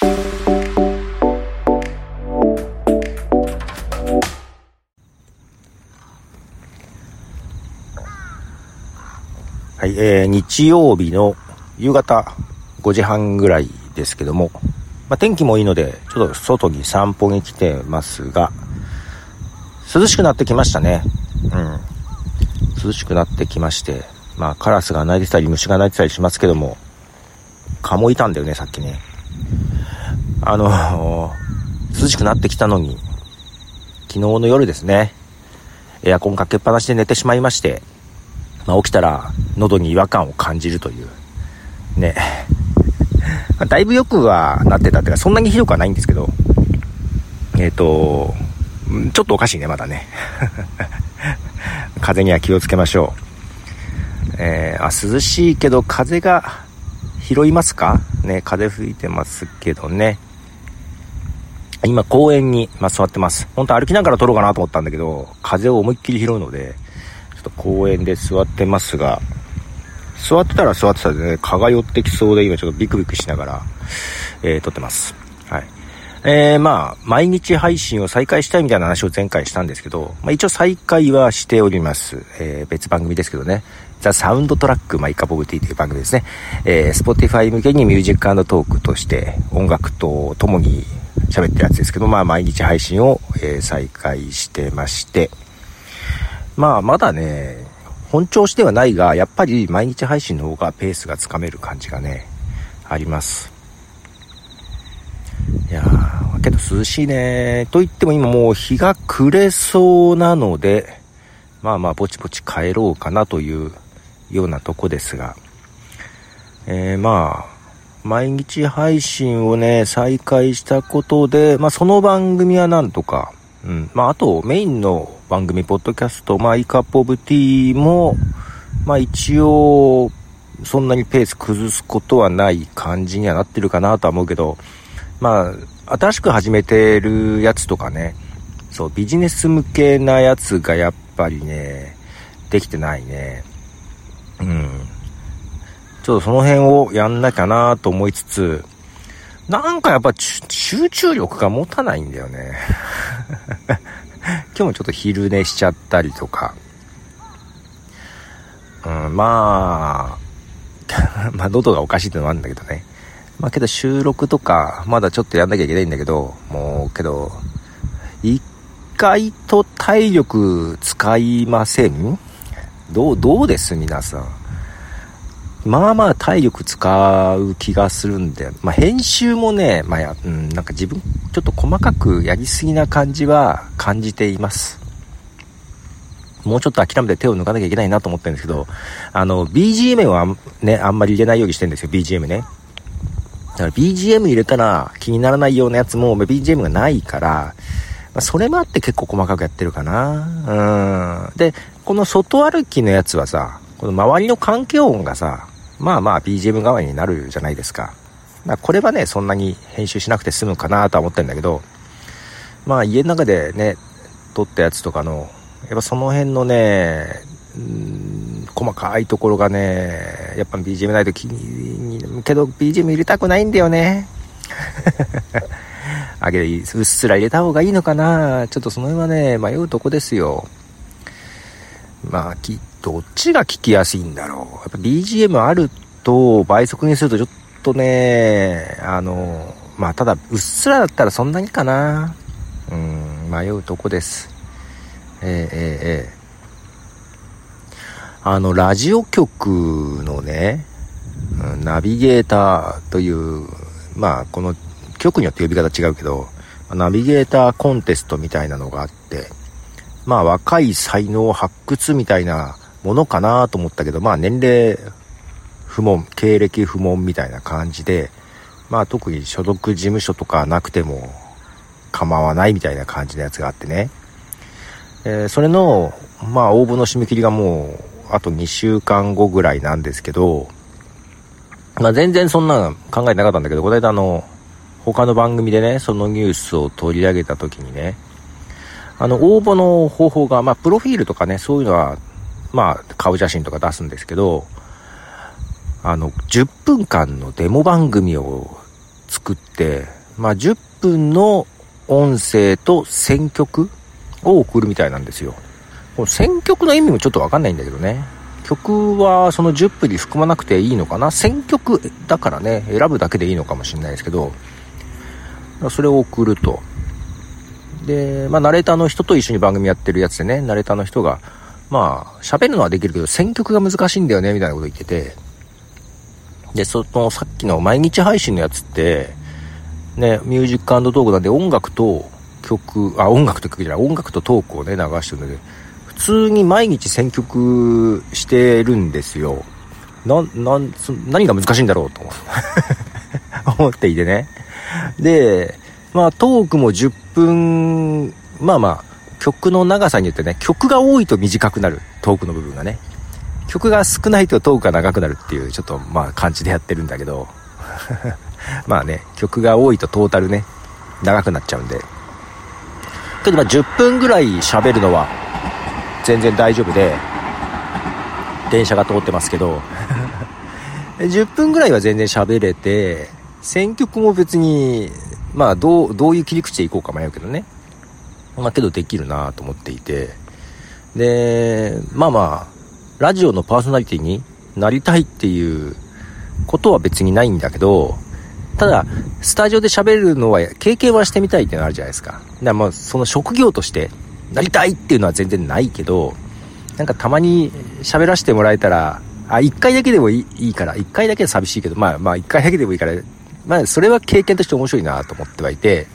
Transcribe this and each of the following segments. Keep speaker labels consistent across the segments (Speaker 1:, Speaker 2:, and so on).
Speaker 1: はい、えー、日曜日の夕方5時半ぐらいですけども、まあ、天気もいいので、ちょっと外に散歩に来てますが、涼しくなってきましたね。うん。涼しくなってきまして、まあ、カラスが鳴いてたり、虫が鳴いてたりしますけども、蚊もいたんだよね、さっきね。あの、涼しくなってきたのに、昨日の夜ですね、エアコンかけっぱなしで寝てしまいまして、まあ、起きたら喉に違和感を感じるという。ね。だいぶよくはなってたっていうか、そんなにひどくはないんですけど、えっ、ー、と、ちょっとおかしいね、まだね。風には気をつけましょう。えー、あ、涼しいけど風が拾いますか？ね、風吹いてますけどね。今公園に、まあ、座ってます。本当歩きながら撮ろうかなと思ったんだけど、風を思いっきり拾うので、ちょっと公園で座ってますが、座ってたら座ってたでね、蚊が寄ってきそうで今ちょっとビクビクしながら、えー、撮ってます。はい。えー、まあ、毎日配信を再開したいみたいな話を前回したんですけど、まあ一応再開はしております。えー、別番組ですけどね。ザ・サウンドトラック、マイカボブティという番組ですね。えー、スポティファイ向けにミュージックトークとして音楽と共に喋ってるやつですけど、まあ毎日配信を、え、再開してまして、まあ、まだね、本調子ではないが、やっぱり毎日配信の方がペースがつかめる感じがね、あります。いやー、けど涼しいね。と言っても今もう日が暮れそうなので、まあまあぼちぼち帰ろうかなというようなとこですが、えー、まあ、毎日配信をね、再開したことで、まあその番組はなんとか、うん。まあ、あと、メインの番組、ポッドキャスト、まあ、イカップオブティーも、まあ、一応、そんなにペース崩すことはない感じにはなってるかなとは思うけど、まあ、新しく始めてるやつとかね、そう、ビジネス向けなやつがやっぱりね、できてないね。うん。ちょっとその辺をやんなきゃなと思いつつ、なんかやっぱ集中力が持たないんだよね。今日もちょっと昼寝しちゃったりとか。うん、まあ、まあ喉がおかしいってのもあるんだけどね。まあけど収録とか、まだちょっとやんなきゃいけないんだけど、もうけど、意外と体力使いません？どう、どうです？皆さん。まあまあ体力使う気がするんで、まあ編集もね、まあや、うん、なんか自分、ちょっと細かくやりすぎな感じは感じています。もうちょっと諦めて手を抜かなきゃいけないなと思ってるんですけど、あの、BGM はね、あんまり入れないようにしてるんですよ、BGM ね。だから BGM 入れたら気にならないようなやつも BGM がないから、まあ、それもあって結構細かくやってるかな。うん。で、この外歩きのやつはさ、この周りの環境音がさ、まあまあ BGM 代わりになるじゃないですか。まあこれはね、そんなに編集しなくて済むかなとは思ってるんだけど、まあ家の中でね、撮ったやつとかの、やっぱその辺のね、ん細かいところがね、やっぱ BGM ないと気に、けど BGM 入れたくないんだよね。あげうっすら入れた方がいいのかなちょっとその辺はね、迷うとこですよ。まあ、き、どっちが聞きやすいんだろう。やっぱ BGM あると倍速にするとちょっとね、あの、まあただ、うっすらだったらそんなにかな。うん、迷うとこです。えー、えー、えー、あの、ラジオ局のね、ナビゲーターという、まあこの局によって呼び方違うけど、ナビゲーターコンテストみたいなのがあって、まあ若い才能発掘みたいなものかなと思ったけど、まあ年齢不問、経歴不問みたいな感じで、まあ特に所属事務所とかなくても構わないみたいな感じのやつがあってね。えー、それの、まあ応募の締め切りがもうあと2週間後ぐらいなんですけど、まあ全然そんな考えてなかったんだけど、この間あの、他の番組でね、そのニュースを取り上げた時にね、あの、応募の方法が、まあ、プロフィールとかね、そういうのは、まあ、顔写真とか出すんですけど、あの、10分間のデモ番組を作って、まあ、10分の音声と選曲を送るみたいなんですよ。この選曲の意味もちょっとわかんないんだけどね。曲はその10分に含まなくていいのかな選曲だからね、選ぶだけでいいのかもしれないですけど、それを送ると。で、まあ、ナレーターの人と一緒に番組やってるやつでね、ナレーターの人が、まあ、喋るのはできるけど、選曲が難しいんだよね、みたいなこと言ってて、で、その、さっきの毎日配信のやつって、ね、ミュージックトークなんで音楽と曲、あ、音楽と曲じゃない、音楽とトークをね、流してるので、普通に毎日選曲してるんですよ。な、な、何が難しいんだろうと思 っていてね。で、まあトークも10分、まあまあ、曲の長さによってね、曲が多いと短くなる、トークの部分がね。曲が少ないとトークが長くなるっていう、ちょっとまあ感じでやってるんだけど。まあね、曲が多いとトータルね、長くなっちゃうんで。けどまあ10分ぐらい喋るのは全然大丈夫で、電車が通ってますけど、10分ぐらいは全然喋れて、選曲も別に、まあどう、どういう切り口でいこうか迷うけどね。まあけどできるなと思っていて。で、まあまあ、ラジオのパーソナリティになりたいっていうことは別にないんだけど、ただ、スタジオで喋るのは経験はしてみたいっていうのあるじゃないですか。だからまあ、その職業としてなりたいっていうのは全然ないけど、なんかたまに喋らせてもらえたら、あ、一回だけでもいいから、一回だけで寂しいけど、まあまあ一回だけでもいいから、まあそれは経験として面白いなと思ってはいて、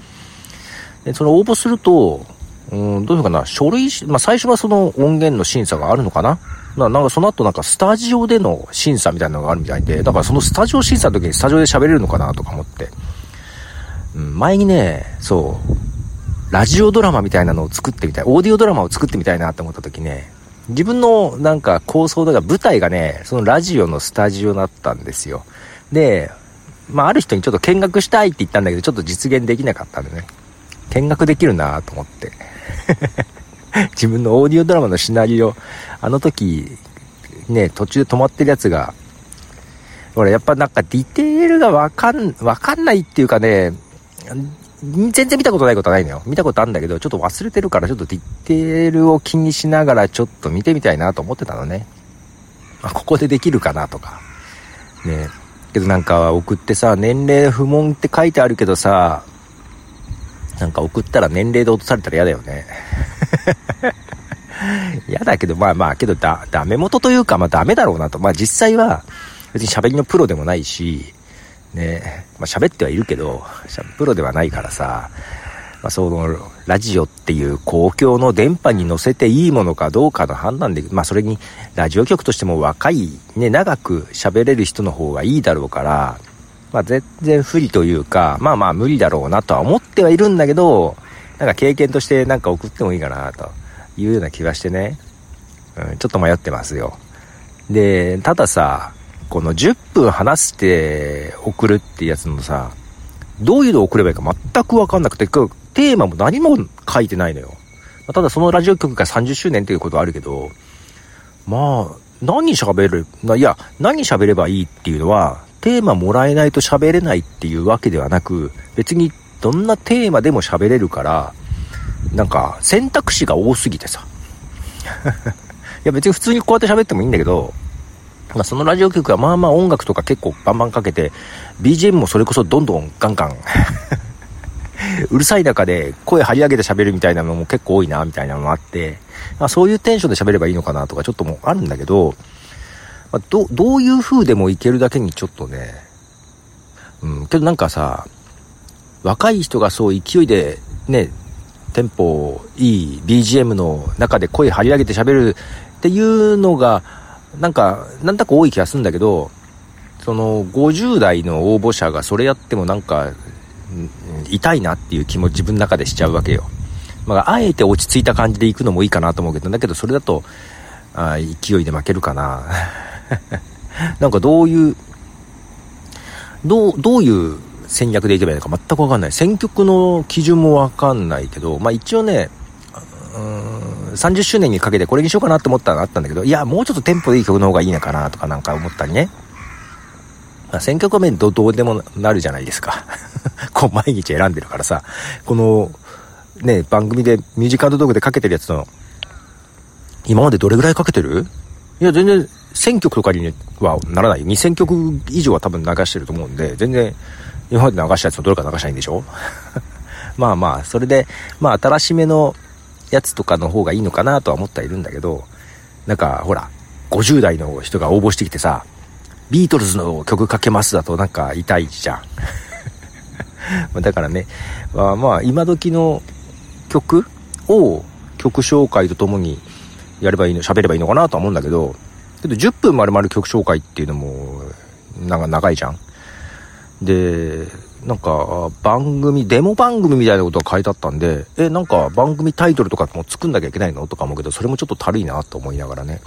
Speaker 1: でその応募すると、うん、どういうかな、書類、まあ最初はその音源の審査があるのかな？ななんかその後なんかスタジオでの審査みたいなのがあるみたいで、だからそのスタジオ審査の時にスタジオで喋れるのかなとか思って。うん、前にね、そう、ラジオドラマみたいなのを作ってみたい、オーディオドラマを作ってみたいなって思った時ね、自分のなんか構想だが舞台がね、そのラジオのスタジオだったんですよ。で、まあある人にちょっと見学したいって言ったんだけど、ちょっと実現できなかったんでね、見学できるなと思って。自分のオーディオドラマのシナリオ、あの時、ね、途中で止まってるやつが、俺やっぱなんかディテールがわかん、わかんないっていうかね、全然見たことないことはないのよ。見たことあるんだけど、ちょっと忘れてるから、ちょっとディテールを気にしながらちょっと見てみたいなと思ってたのね。あ、ここでできるかなとか。ねけどなんか送ってさ、年齢不問って書いてあるけどさ、なんか送ったら年齢で落とされたら嫌だよね。嫌だけど、まあまあ、けどだ、ダメ元というか、まあダメだろうなと。まあ実際は、別に喋りのプロでもないし、ね、まあ喋ってはいるけど、プロではないからさ、まあその、ラジオっていう公共の電波に乗せていいものかどうかの判断で、まあそれに、ラジオ局としても若い、ね、長く喋れる人の方がいいだろうから、まあ全然不利というか、まあまあ無理だろうなとは思ってはいるんだけど、なんか経験としてなんか送ってもいいかなというような気がしてね、うん、ちょっと迷ってますよ。で、たださ、この10分話して送るってやつのさ、どういうのを送ればいいか全くわかんなくて、テーマも何も書いてないのよ。ただそのラジオ局が30周年っていうことはあるけど、まあ、何喋る、いや、何喋ればいいっていうのは、テーマもらえないと喋れないっていうわけではなく、別にどんなテーマでも喋れるから、なんか選択肢が多すぎてさ。いや別に普通にこうやって喋ってもいいんだけど、まあ、そのラジオ局はまあまあ音楽とか結構バンバンかけて、BGM もそれこそどんどんガンガン うるさい中で声張り上げて喋るみたいなのも結構多いな、みたいなのもあって、まあ、そういうテンションで喋ればいいのかなとかちょっともあるんだけど、まあ、ど、どういう風でもいけるだけにちょっとね、うん、けどなんかさ、若い人がそう勢いでね、テンポいい BGM の中で声張り上げて喋るっていうのが、なんか、なんだか多い気がするんだけど、その50代の応募者がそれやってもなんか、痛いなっていう気も自分の中でしちゃうわけよ。まあ、あえて落ち着いた感じで行くのもいいかなと思うけど、だけどそれだと、あ勢いで負けるかな。なんかどういう、どう、どういう戦略でいけばいいのか全くわかんない。選曲の基準もわかんないけど、まあ一応ね、うーん、30周年にかけてこれにしようかなって思ったのあったんだけど、いや、もうちょっとテンポでいい曲の方がいいのかなとかなんか思ったりね。まあ、選曲は面どどうでもなるじゃないですか。こう毎日選んでるからさ、この、ね、番組でミュージカルトークでかけてるやつの、今までどれぐらいかけてる？いや、全然1000曲とかにはならない。2000曲以上は多分流してると思うんで、全然今まで流したやつのどれか流したいんでしょ？まあまあ、それで、まあ新しめのやつとかの方がいいのかなとは思ってはいるんだけど、なんかほら、50代の人が応募してきてさ、ビートルズの曲かけますだとなんか痛いじゃん。だからね、まあ、まあ、今時の曲を曲紹介とともにやればいいの、喋ればいいのかなとは思うんだけど、けど10分丸々曲紹介っていうのも、なんか長いじゃん。で、なんか番組、デモ番組みたいなことが書いてあったんで、え、なんか番組タイトルとかも作んなきゃいけないのとか思うけど、それもちょっとたるいなと思いながらね。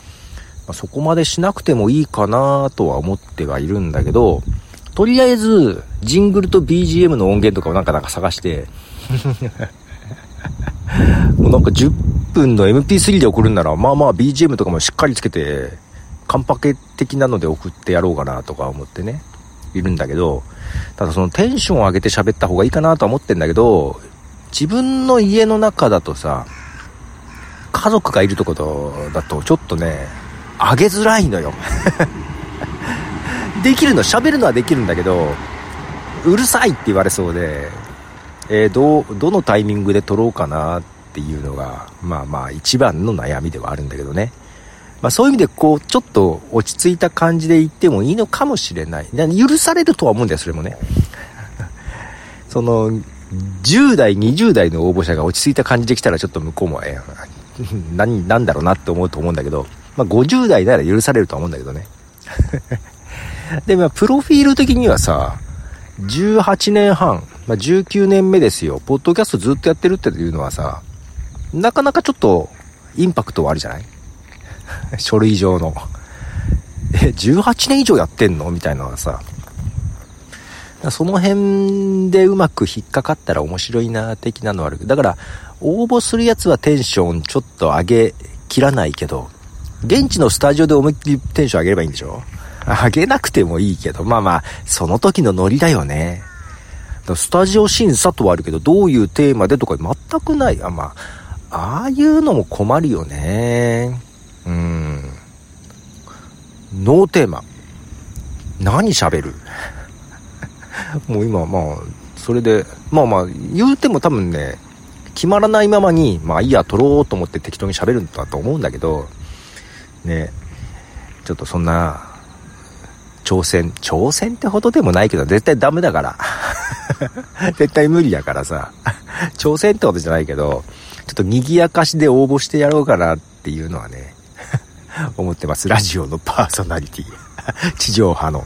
Speaker 1: まあ、そこまでしなくてもいいかなとは思ってはいるんだけど、とりあえず、ジングルと BGM の音源とかをなんかなんか探して もうなんか10分の MP3 で送るんなら、まあまあ BGM とかもしっかりつけて、カンパケ的なので送ってやろうかなとか思ってね、いるんだけど、ただそのテンションを上げて喋った方がいいかなとは思ってんだけど、自分の家の中だとさ、家族がいるところだとちょっとね、上げづらいのよ。できるの喋るのはできるんだけどうるさいって言われそうで、えー、どどのタイミングで撮ろうかなっていうのがまあまあ一番の悩みではあるんだけどね。まあそういう意味でこうちょっと落ち着いた感じで言ってもいいのかもしれない許されるとは思うんだよそれもね その10代20代の応募者が落ち着いた感じで来たらちょっと向こうもえ 何なんだろうなって思うと思うんだけどまあ、50代なら許されるとは思うんだけどね。で、まあ、プロフィール的にはさ、18年半、まあ、19年目ですよ。ポッドキャストずっとやってるっていうのはさ、なかなかちょっとインパクトはあるじゃない？書類上の。え、18年以上やってんの？みたいなのはさ、その辺でうまく引っかかったら面白いな、的なのはある。だから、応募するやつはテンションちょっと上げきらないけど、現地のスタジオで思いっきりテンション上げればいいんでしょ？上げなくてもいいけど、まあまあ、その時のノリだよね。スタジオ審査とはあるけど、どういうテーマでとか全くない。あ、まあ、ああいうのも困るよね。うん。ノーテーマ。何喋る？もう今、まあ、それで、まあまあ、言うても多分ね、決まらないままに、まあいいや、撮ろうと思って適当に喋るんだと思うんだけど、ね、ちょっとそんな、挑戦、挑戦ってほどでもないけど、絶対ダメだから。絶対無理だからさ。挑戦ってことじゃないけど、ちょっと賑やかしで応募してやろうかなっていうのはね、思ってます。ラジオのパーソナリティ。地上波の。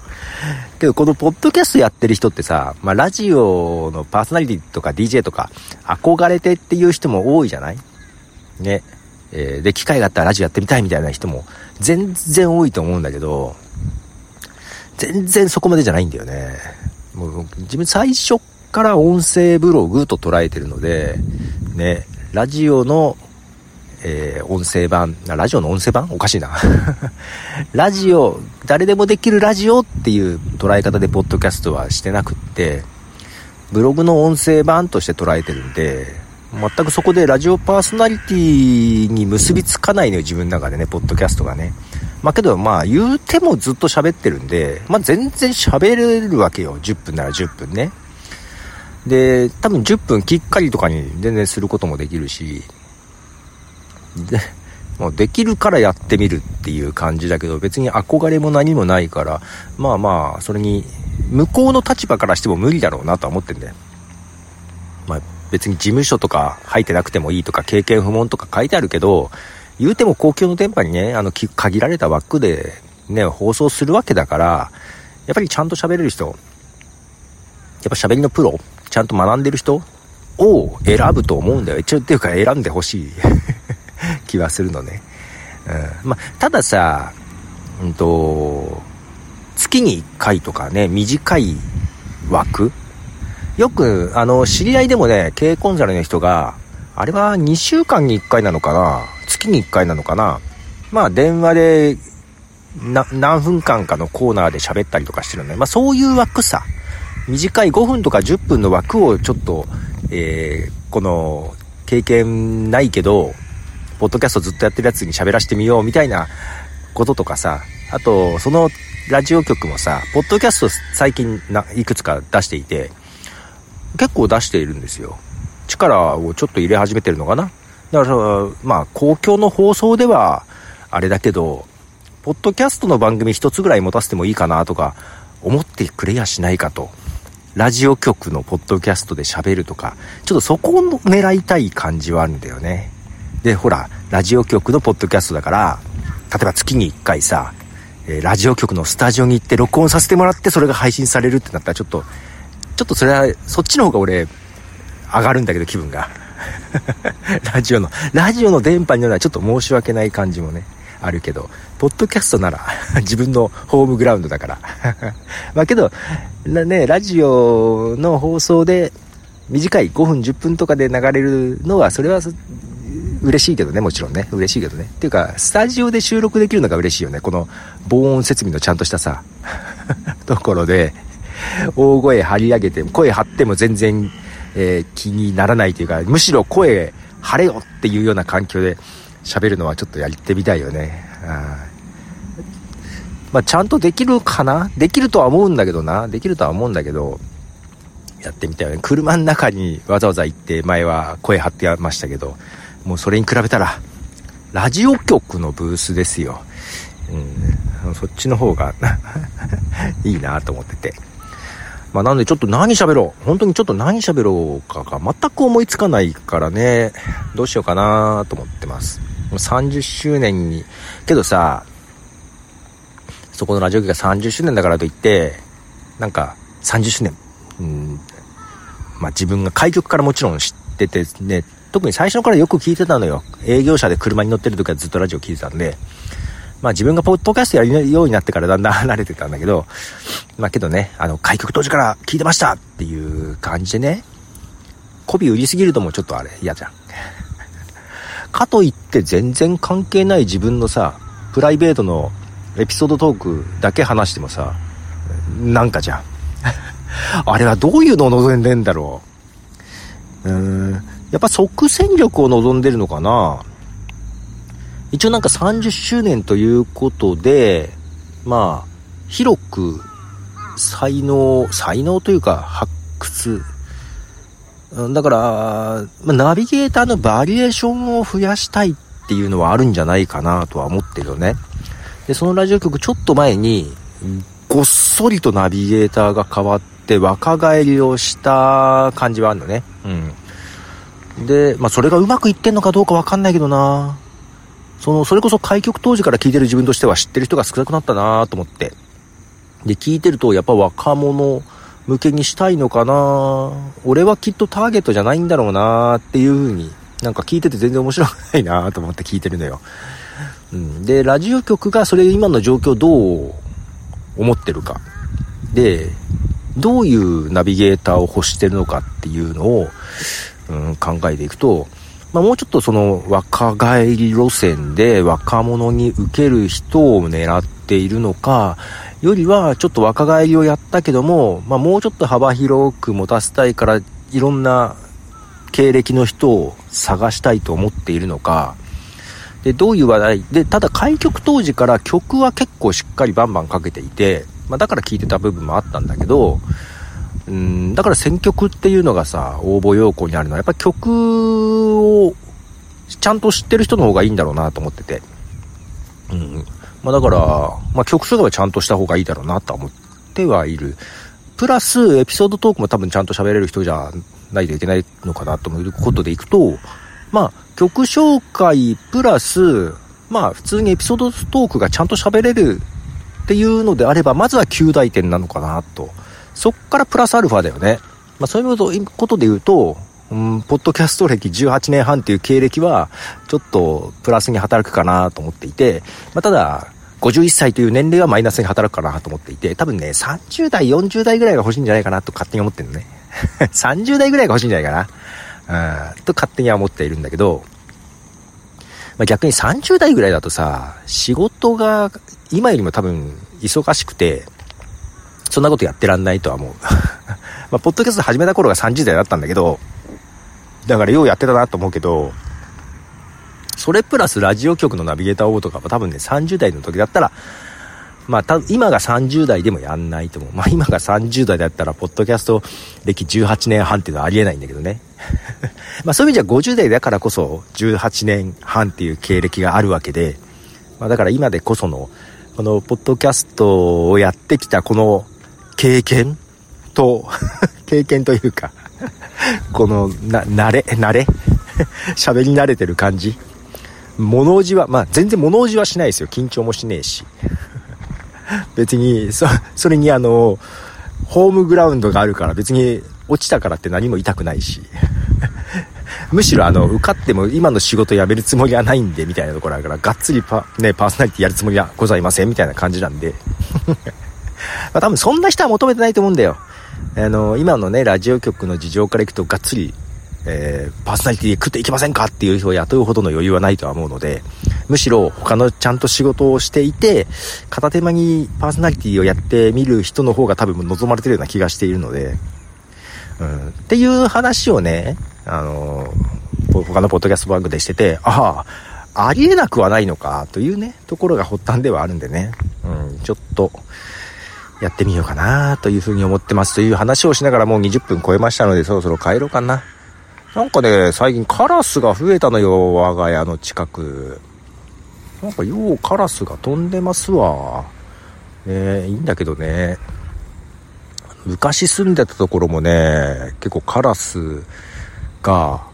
Speaker 1: けど、このポッドキャストやってる人ってさ、まあ、ラジオのパーソナリティとか DJ とか、憧れてっていう人も多いじゃない？ね。えー、で、機会があったらラジオやってみたいみたいな人も全然多いと思うんだけど、全然そこまでじゃないんだよね。もう自分最初から音声ブログと捉えてるので、ね、ラジオの、えー、音声版、ラジオの音声版？おかしいな。ラジオ、誰でもできるラジオっていう捉え方でポッドキャストはしてなくって、ブログの音声版として捉えてるんで、全くそこでラジオパーソナリティに結びつかないのよ、自分の中でね、ポッドキャストがね。まあけど、まあ言うてもずっと喋ってるんで、まあ全然喋れるわけよ。10分なら10分ね。で、多分10分きっかりとかに全然することもできるし、で、もうできるからやってみるっていう感じだけど、別に憧れも何もないから、まあまあ、それに、向こうの立場からしても無理だろうなとは思ってんだよ。まあ別に事務所とか入ってなくてもいいとか経験不問とか書いてあるけど、言うても公共の電波にね、あの、限られた枠でね、放送するわけだから、やっぱりちゃんと喋れる人、やっぱ喋りのプロ、ちゃんと学んでる人を選ぶと思うんだよ。一応っていうか選んでほしい 気はするのね。うん。まあ、たださ、うんと、月に1回とかね、短い枠。よく、あの、知り合いでもね、経営コンサルの人が、あれは2週間に1回なのかな？月に1回なのかな？まあ、電話で、何分間かのコーナーで喋ったりとかしてるので、まあそういう枠さ、短い5分とか10分の枠をちょっと、えー、この、経験ないけど、ポッドキャストずっとやってるやつに喋らせてみようみたいなこととかさ、あと、そのラジオ局もさ、ポッドキャスト最近ないくつか出していて、結構出しているんですよ。力をちょっと入れ始めてるのかな？だから、まあ、公共の放送では、あれだけど、ポッドキャストの番組一つぐらい持たせてもいいかなとか、思ってくれやしないかと。ラジオ局のポッドキャストで喋るとか、ちょっとそこを狙いたい感じはあるんだよね。で、ほら、ラジオ局のポッドキャストだから、例えば月に1回さ、え、ラジオ局のスタジオに行って録音させてもらってそれが配信されるってなったらちょっと、ちょっとそれは、そっちの方が俺、上がるんだけど気分が。ラジオの、ラジオの電波に乗るのはちょっと申し訳ない感じもね、あるけど、ポッドキャストなら 自分のホームグラウンドだから まあけど、ね、ラジオの放送で短い5分10分とかで流れるのは、それは嬉しいけどね、もちろんね。嬉しいけどね。っていうか、スタジオで収録できるのが嬉しいよね。この防音設備のちゃんとしたさ、ところで、大声張り上げて、声張っても全然、えー、気にならないというか、むしろ声張れよっていうような環境で喋るのはちょっとやってみたいよね。まあ、ちゃんとできるかな？できるとは思うんだけどな。できるとは思うんだけど、やってみたいよね。車の中にわざわざ行って前は声張ってましたけど、もうそれに比べたら、ラジオ局のブースですよ。うん、そっちの方が いいなと思ってて。まあなんでちょっと何喋ろう。本当にちょっと何喋ろうかが全く思いつかないからね、どうしようかなと思ってます。30周年に、けどさ、そこのラジオ局が30周年だからといって、なんか30周年、うん、まあ自分が開局からもちろん知っててね、特に最初からよく聞いてたのよ。営業車で車に乗ってる時はずっとラジオ聞いてたんで、まあ自分がポッドキャストやるようになってからだんだん離れてたんだけど、まあけどね、あの、開局当時から聞いてましたっていう感じでね、媚び売りすぎるともちょっとあれ嫌じゃん。かといって全然関係ない自分のさ、プライベートのエピソードトークだけ話してもさ、なんかじゃん。あれはどういうのを望んでんだろう。うーん、やっぱ即戦力を望んでるのかな？一応なんか30周年ということで、まあ、広く才能、才能というか発掘。だから、ま、ナビゲーターのバリエーションを増やしたいっていうのはあるんじゃないかなとは思ってるよね。で、そのラジオ局ちょっと前に、ごっそりとナビゲーターが変わって若返りをした感じはあるのね。うん。で、まあそれがうまくいってんのかどうかわかんないけどなその、それこそ開局当時から聞いてる自分としては知ってる人が少なくなったなと思って。で、聞いてるとやっぱ若者向けにしたいのかな俺はきっとターゲットじゃないんだろうなっていう風に、なんか聞いてて全然面白くないなと思って聞いてるのよ。うん。で、ラジオ局がそれ今の状況どう思ってるか。で、どういうナビゲーターを欲してるのかっていうのを、うん、考えていくと、まあ、もうちょっとその若返り路線で若者に受ける人を狙っているのか、よりはちょっと若返りをやったけども、まあ、もうちょっと幅広く持たせたいから、いろんな経歴の人を探したいと思っているのか、で、どういう話題？で、ただ開局当時から曲は結構しっかりバンバンかけていて、まあ、だから聴いてた部分もあったんだけど、うん、だから選曲っていうのがさ、応募要項にあるのは、やっぱ曲をちゃんと知ってる人の方がいいんだろうなと思ってて。うん。まあだから、まあ曲数はちゃんとした方がいいだろうなと思ってはいる。プラス、エピソードトークも多分ちゃんと喋れる人じゃないといけないのかなということでいくと、まあ曲紹介プラス、まあ普通にエピソードトークがちゃんと喋れるっていうのであれば、まずは9大点なのかなと。そっからプラスアルファだよね。まあそういうことで言うと、うん、ポッドキャスト歴18年半っていう経歴は、ちょっとプラスに働くかなと思っていて、まあただ、51歳という年齢はマイナスに働くかなと思っていて、多分ね、30代、40代ぐらいが欲しいんじゃないかなと勝手に思ってるのね。30代ぐらいが欲しいんじゃないかな。うん、と勝手には思っているんだけど、まあ、逆に30代ぐらいだとさ、仕事が今よりも多分忙しくて、そんなことやってらんないとは思う。まあ、ポッドキャスト始めた頃が30代だったんだけど、だからようやってたなと思うけど、それプラスラジオ局のナビゲーター応とかは多分ね、30代の時だったら、まあ、た今が30代でもやんないと思う。まあ、今が30代だったら、ポッドキャスト歴18年半っていうのはありえないんだけどね。まあ、そういう意味じゃ50代だからこそ18年半っていう経歴があるわけで、まあ、だから今でこその、このポッドキャストをやってきたこの経験と 経験というかこのな、慣れ、慣れ？喋り慣れてる感じ？物おじは、まあ全然物おじはしないですよ。緊張もしねえし。別に、そ、それにあの、ホームグラウンドがあるから別に落ちたからって何も痛くないし。むしろあの、受かっても今の仕事辞めるつもりはないんで、みたいなところあるから、がっつりパ、ね、パーソナリティやるつもりはございません、みたいな感じなんで。まあ多分そんな人は求めてないと思うんだよ。あの、今のね、ラジオ局の事情からいくと、がっつりえー、パーソナリティで食っていきませんかっていう人を雇うほどの余裕はないとは思うので、むしろ他のちゃんと仕事をしていて、片手間にパーソナリティをやってみる人の方が多分望まれてるような気がしているので、うん、っていう話をね、あの、他のポッドキャスト番組でしてて、ああ、ありえなくはないのかというね、ところが発端ではあるんでね、うん、ちょっと、やってみようかなというふうに思ってますという話をしながらもう20分超えましたのでそろそろ帰ろうかな。なんかね、最近カラスが増えたのよ、我が家の近く。なんかようカラスが飛んでますわ。ねいいんだけどね。昔住んでたところもね、結構カラスが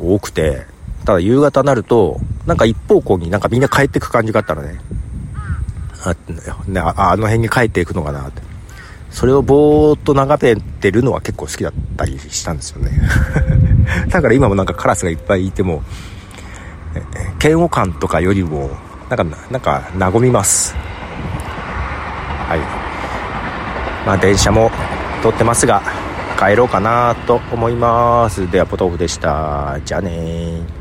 Speaker 1: 多くて、ただ夕方になると、なんか一方向になんかみんな帰ってく感じがあったらね。あ、あの辺に帰っていくのかなって。それをぼーっと眺めてるのは結構好きだったりしたんですよね。だから今もなんかカラスがいっぱいいても、嫌悪感とかよりも、なんか、なんか、和みます。はい。まあ、電車も通ってますが、帰ろうかなと思います。では、ポトフでした。じゃあね